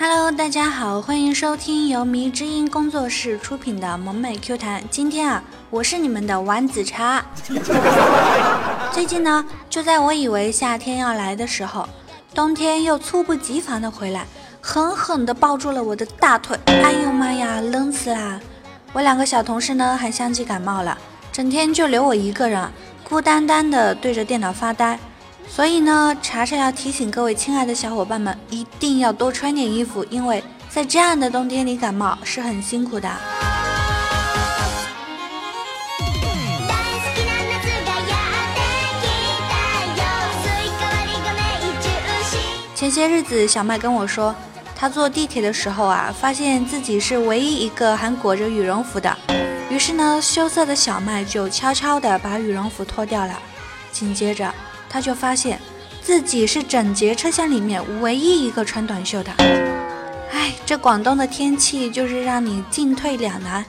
Hello，大家好，欢迎收听由迷之音工作室出品的萌美 Q 弹。今天啊，我是你们的丸子茶。最近呢，就在我以为夏天要来的时候，冬天又猝不及防的回来，狠狠的抱住了我的大腿。哎呦妈呀，冷死啦！我两个小同事呢，还相继感冒了，整天就留我一个人，孤单单的对着电脑发呆。所以呢，茶茶要提醒各位亲爱的小伙伴们，一定要多穿点衣服，因为在这样的冬天里感冒是很辛苦的。前些日子，小麦跟我说，他坐地铁的时候啊，发现自己是唯一一个还裹着羽绒服的。于是呢，羞涩的小麦就悄悄地把羽绒服脱掉了。紧接着，他就发现自己是整节车厢里面唯一一个穿短袖的。哎，这广东的天气就是让你进退两难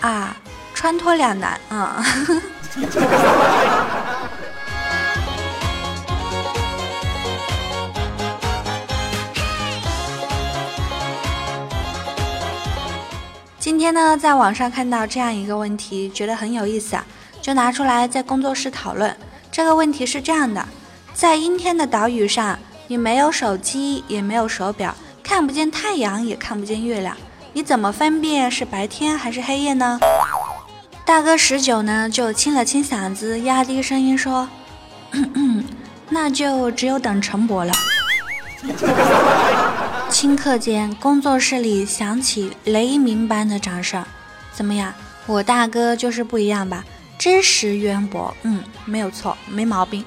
啊，穿脱两难啊。今天呢，在网上看到这样一个问题，觉得很有意思啊，就拿出来在工作室讨论。这个问题是这样的：在阴天的岛屿上，你没有手机，也没有手表，看不见太阳，也看不见月亮，你怎么分辨是白天还是黑夜呢？大哥十九呢，就清了清嗓子，压低声音说：“ 那就只有等陈伯了。”顷刻间，工作室里响起雷鸣般的掌声。怎么样，我大哥就是不一样吧？知识渊博，嗯，没有错，没毛病。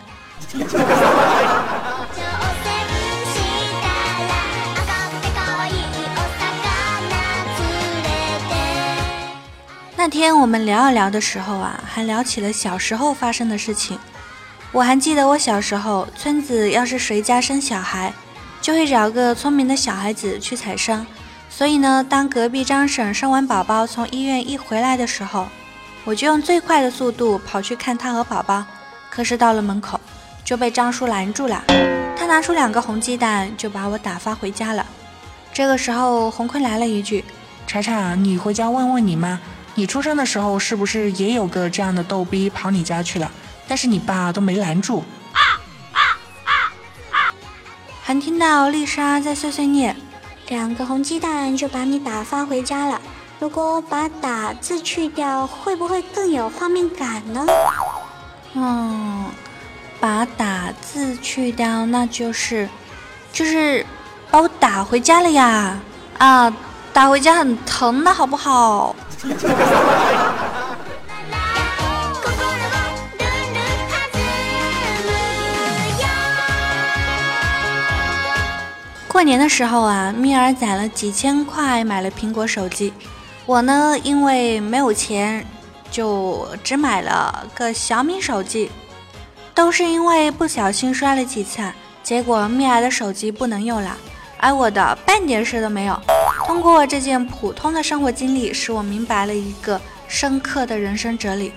那天我们聊啊聊的时候啊，还聊起了小时候发生的事情。我还记得我小时候，村子要是谁家生小孩。就会找个聪明的小孩子去采生，所以呢，当隔壁张婶生完宝宝从医院一回来的时候，我就用最快的速度跑去看他和宝宝。可是到了门口就被张叔拦住了，他拿出两个红鸡蛋就把我打发回家了。这个时候，红坤来了一句：“查查，你回家问问你妈，你出生的时候是不是也有个这样的逗逼跑你家去了？但是你爸都没拦住。”还听到丽莎在碎碎念：“两个红鸡蛋就把你打发回家了。如果把‘打’字去掉，会不会更有画面感呢？”嗯，把‘打’字去掉，那就是，就是把我打回家了呀！啊，打回家很疼的，好不好？过年的时候啊，蜜儿攒了几千块买了苹果手机，我呢因为没有钱，就只买了个小米手机。都是因为不小心摔了几次，结果蜜儿的手机不能用了，而我的半点事都没有。通过这件普通的生活经历，使我明白了一个深刻的人生哲理：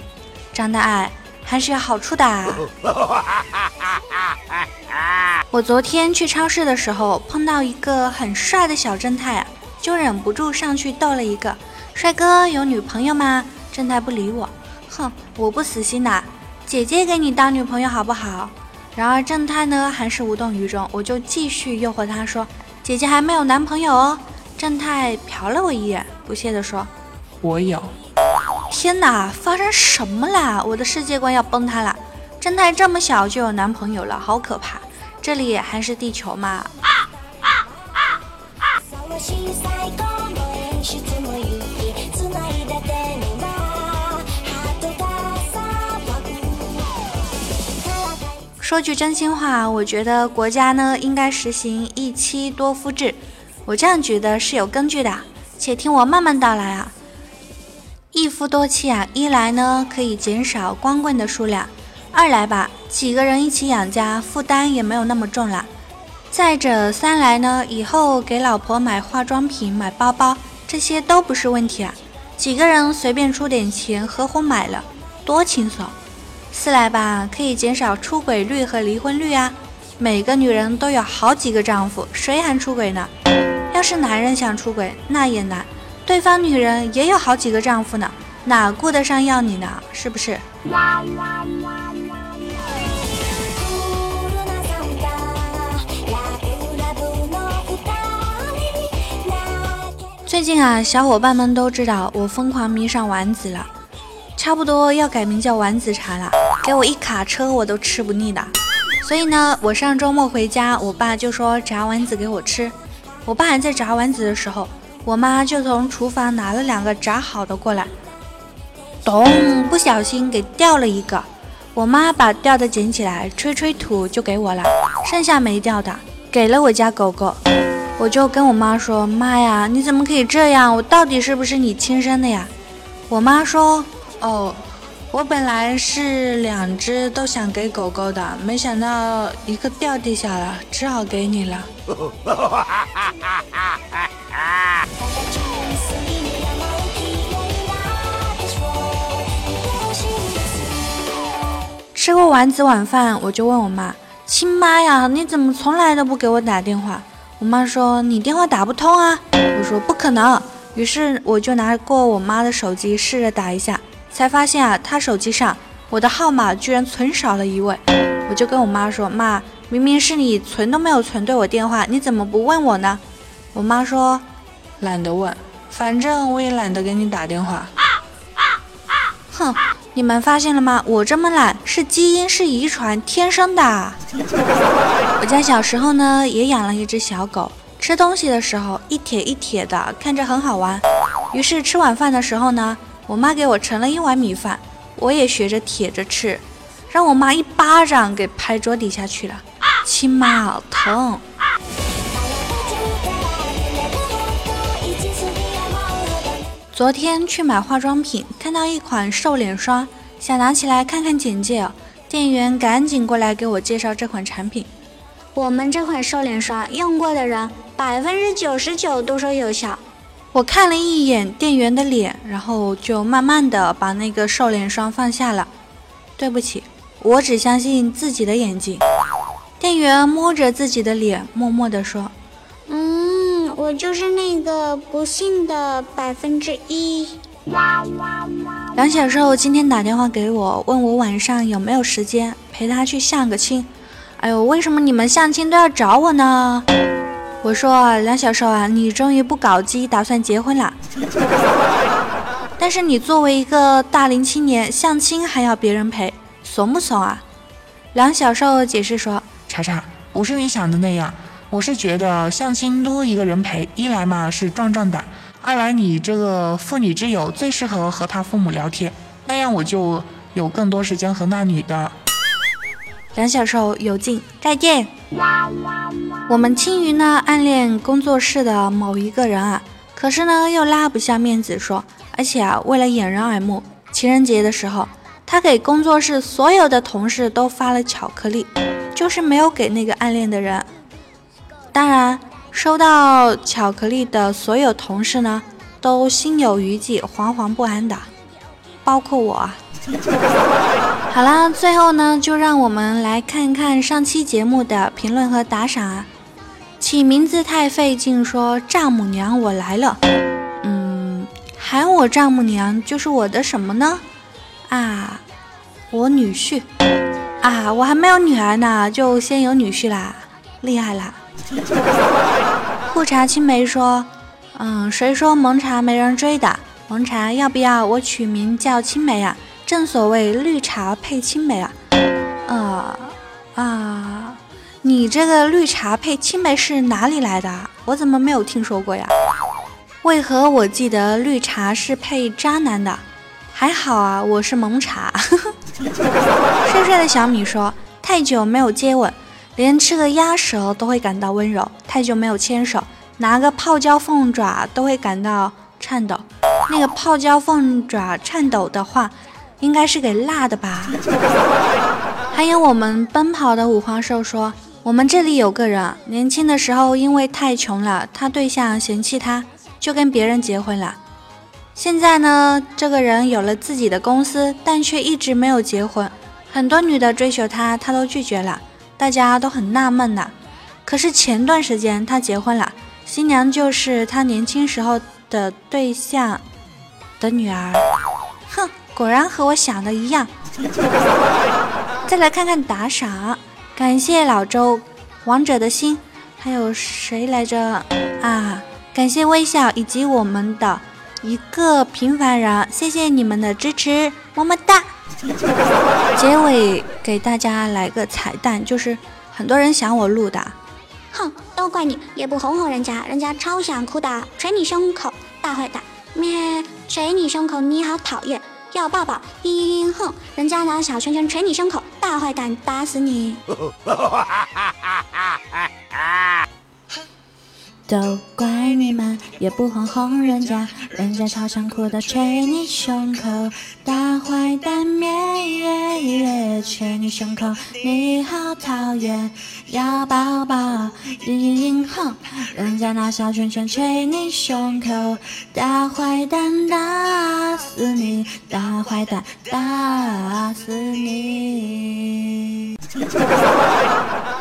长得矮还是有好处的。啊 我昨天去超市的时候碰到一个很帅的小正太啊，就忍不住上去逗了一个：“帅哥有女朋友吗？”正太不理我，哼，我不死心的，姐姐给你当女朋友好不好？然而正太呢还是无动于衷，我就继续诱惑他说：“姐姐还没有男朋友哦。”正太瞟了我一眼，不屑地说：“我有。”天哪，发生什么啦？我的世界观要崩塌了！正太这么小就有男朋友了，好可怕！这里还是地球嘛？说句真心话，我觉得国家呢应该实行一妻多夫制。我这样觉得是有根据的，且听我慢慢道来啊。一夫多妻啊，一来呢可以减少光棍的数量。二来吧，几个人一起养家，负担也没有那么重了。再者，三来呢，以后给老婆买化妆品、买包包，这些都不是问题啊。几个人随便出点钱，合伙买了，多轻松。四来吧，可以减少出轨率和离婚率啊。每个女人都有好几个丈夫，谁还出轨呢？要是男人想出轨，那也难，对方女人也有好几个丈夫呢，哪顾得上要你呢？是不是？最近啊，小伙伴们都知道我疯狂迷上丸子了，差不多要改名叫丸子茶了，给我一卡车我都吃不腻的。所以呢，我上周末回家，我爸就说炸丸子给我吃。我爸还在炸丸子的时候，我妈就从厨房拿了两个炸好的过来，咚，不小心给掉了一个。我妈把掉的捡起来，吹吹土就给我了，剩下没掉的给了我家狗狗。我就跟我妈说：“妈呀，你怎么可以这样？我到底是不是你亲生的呀？”我妈说：“哦，我本来是两只都想给狗狗的，没想到一个掉地下了，只好给你了。吃过丸子晚饭，我就问我妈：“亲妈呀，你怎么从来都不给我打电话？”我妈说：“你电话打不通啊。”我说：“不可能。”于是我就拿过我妈的手机试着打一下，才发现啊，她手机上我的号码居然存少了一位。我就跟我妈说：“妈，明明是你存都没有存对我电话，你怎么不问我呢？”我妈说：“懒得问，反正我也懒得给你打电话。”哼。你们发现了吗？我这么懒是基因，是遗传，天生的。我家小时候呢也养了一只小狗，吃东西的时候一铁一铁的，看着很好玩。于是吃晚饭的时候呢，我妈给我盛了一碗米饭，我也学着铁着吃，让我妈一巴掌给拍桌底下去了。亲妈，好疼。昨天去买化妆品，看到一款瘦脸霜，想拿起来看看简介。店员赶紧过来给我介绍这款产品。我们这款瘦脸霜用过的人百分之九十九都说有效。我看了一眼店员的脸，然后就慢慢的把那个瘦脸霜放下了。对不起，我只相信自己的眼睛。店员摸着自己的脸，默默的说。嗯我就是那个不幸的百分之一。梁小寿今天打电话给我，问我晚上有没有时间陪他去相个亲。哎呦，为什么你们相亲都要找我呢？我说梁小寿啊，你终于不搞基，打算结婚了。但是你作为一个大龄青年，相亲还要别人陪，怂不怂啊？梁小寿解释说：查查，不是你想的那样。我是觉得相亲多一个人陪，一来嘛是壮壮胆，二来你这个妇女之友最适合和他父母聊天，那样我就有更多时间和那女的。梁小寿有劲，再见。我们青云呢暗恋工作室的某一个人啊，可是呢又拉不下面子说，而且啊为了掩人耳目，情人节的时候他给工作室所有的同事都发了巧克力，就是没有给那个暗恋的人。当然，收到巧克力的所有同事呢，都心有余悸、惶惶不安的，包括我啊。好啦，最后呢，就让我们来看看上期节目的评论和打赏啊。起名字太费劲，说丈母娘我来了。嗯，喊我丈母娘就是我的什么呢？啊，我女婿。啊，我还没有女儿呢，就先有女婿啦，厉害啦！裤衩青梅说：“嗯，谁说蒙茶没人追的？蒙茶要不要我取名叫青梅啊？正所谓绿茶配青梅啊。啊啊，你这个绿茶配青梅是哪里来的？我怎么没有听说过呀？为何我记得绿茶是配渣男的？还好啊，我是萌茶。帅帅的小米说：太久没有接吻。”连吃个鸭舌都会感到温柔，太久没有牵手，拿个泡椒凤爪都会感到颤抖。那个泡椒凤爪颤抖的话，应该是给辣的吧？还有我们奔跑的五花兽说，我们这里有个人，年轻的时候因为太穷了，他对象嫌弃他，就跟别人结婚了。现在呢，这个人有了自己的公司，但却一直没有结婚，很多女的追求他，他都拒绝了。大家都很纳闷呐，可是前段时间他结婚了，新娘就是他年轻时候的对象的女儿。哼，果然和我想的一样。再来看看打赏，感谢老周、王者的心，还有谁来着啊？感谢微笑以及我们的一个平凡人，谢谢你们的支持，么么哒。结尾给大家来个彩蛋，就是很多人想我录的。哼，都怪你，也不哄哄人家，人家超想哭的，捶你胸口，大坏蛋，咩，捶你胸口，你好讨厌。要抱抱，嘤嘤嘤哼！人家拿小拳拳捶你胸口，大坏蛋，打死你！都怪你们，也不哄哄人家，人家超想哭的捶你胸口，大坏蛋灭捶你胸口，你好讨厌，要抱抱，嘤哼，人家拿小拳拳捶你胸口，大坏蛋打死你，大坏蛋打死你。